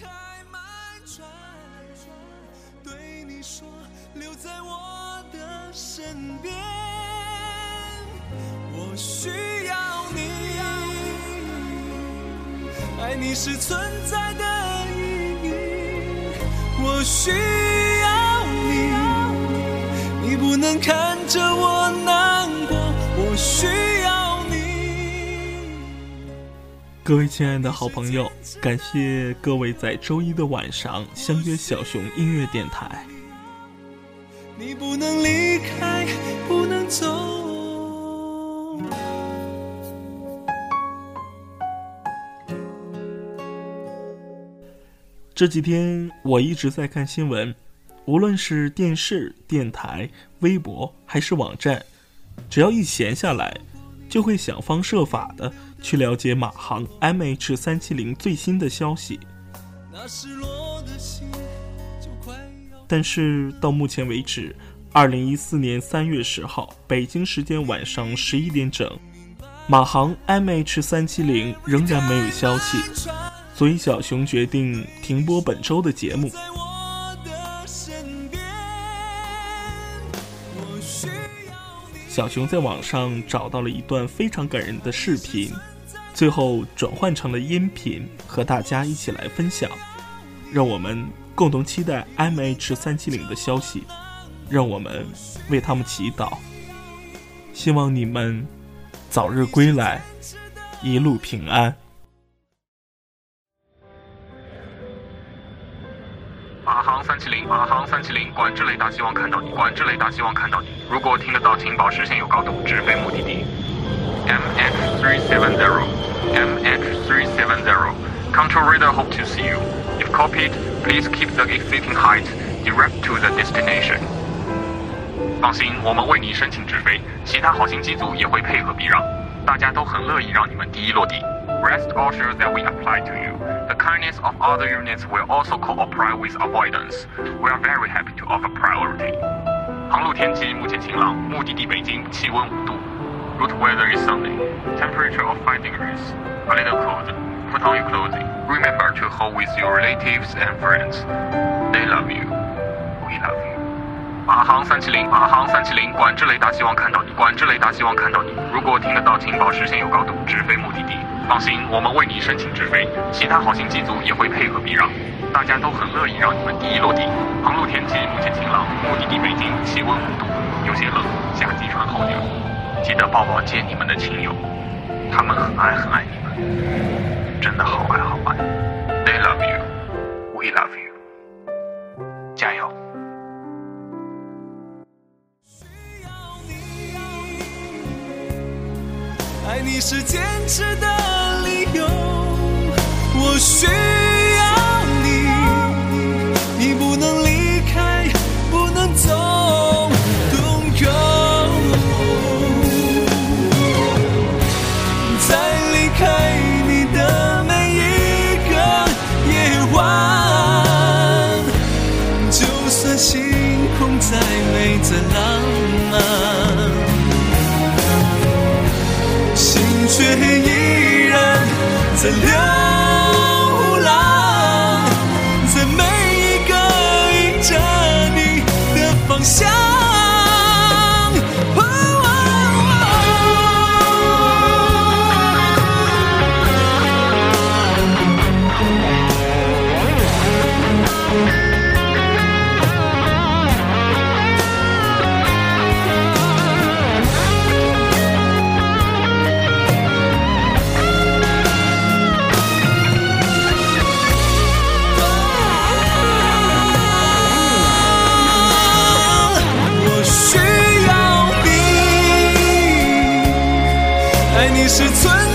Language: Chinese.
太漫长对你说留在我的身边我需要你。爱你是存在的意义我需要你。你不能看着我各位亲爱的好朋友，感谢各位在周一的晚上相约小熊音乐电台。你不能离开，不能走。这几天我一直在看新闻，无论是电视、电台、微博还是网站，只要一闲下来，就会想方设法的去了解马航 MH 三七零最新的消息。但是到目前为止，二零一四年三月十号北京时间晚上十一点整，马航 MH 三七零仍然没有消息。所以小熊决定停播本周的节目。小熊在网上找到了一段非常感人的视频，最后转换成了音频，和大家一起来分享。让我们共同期待 MH 三七零的消息，让我们为他们祈祷，希望你们早日归来，一路平安。七零，马航三七零，管制雷达希望看到你，管制雷达希望看到你。如果听得到，请保持现有高度，直飞目的地。MH three seven zero, MH three seven zero, control radar hope to see you. If copied, please keep the existing height direct to the destination. 放心，我们为你申请直飞，其他好心机组也会配合避让，大家都很乐意让你们第一落地。Rest assured that we apply to you. The kindness of other units will also cooperate with avoidance. We are very happy to offer priority. 航路天气目前晴朗，目的地北京，气温五度。Route weather is sunny. Temperature of five degrees. A little cold. Put on your clothing. Remember to hold with your relatives and friends. They love you. We love you. 马航三七零，马航三七零，管制雷达希望看到你，管制雷达希望看到你。如果听得到，请保持现有高度，直飞目的地。 放心，我们为你申请直飞，其他好心机组也会配合避让，大家都很乐意让你们第一落地。航路天气目前晴朗，目的地北京，气温五度，有些冷，夏季穿厚点。记得抱抱接你们的亲友，他们很爱很爱你们，真的好爱好爱。They love you, we love you. 加油！爱你是坚持的有，我需要你，你不能离开，不能走，Don't go。在离开你的每一个夜晚，就算星空再美再浪漫。心却依然在流浪，在每一个迎着你的方向。你是存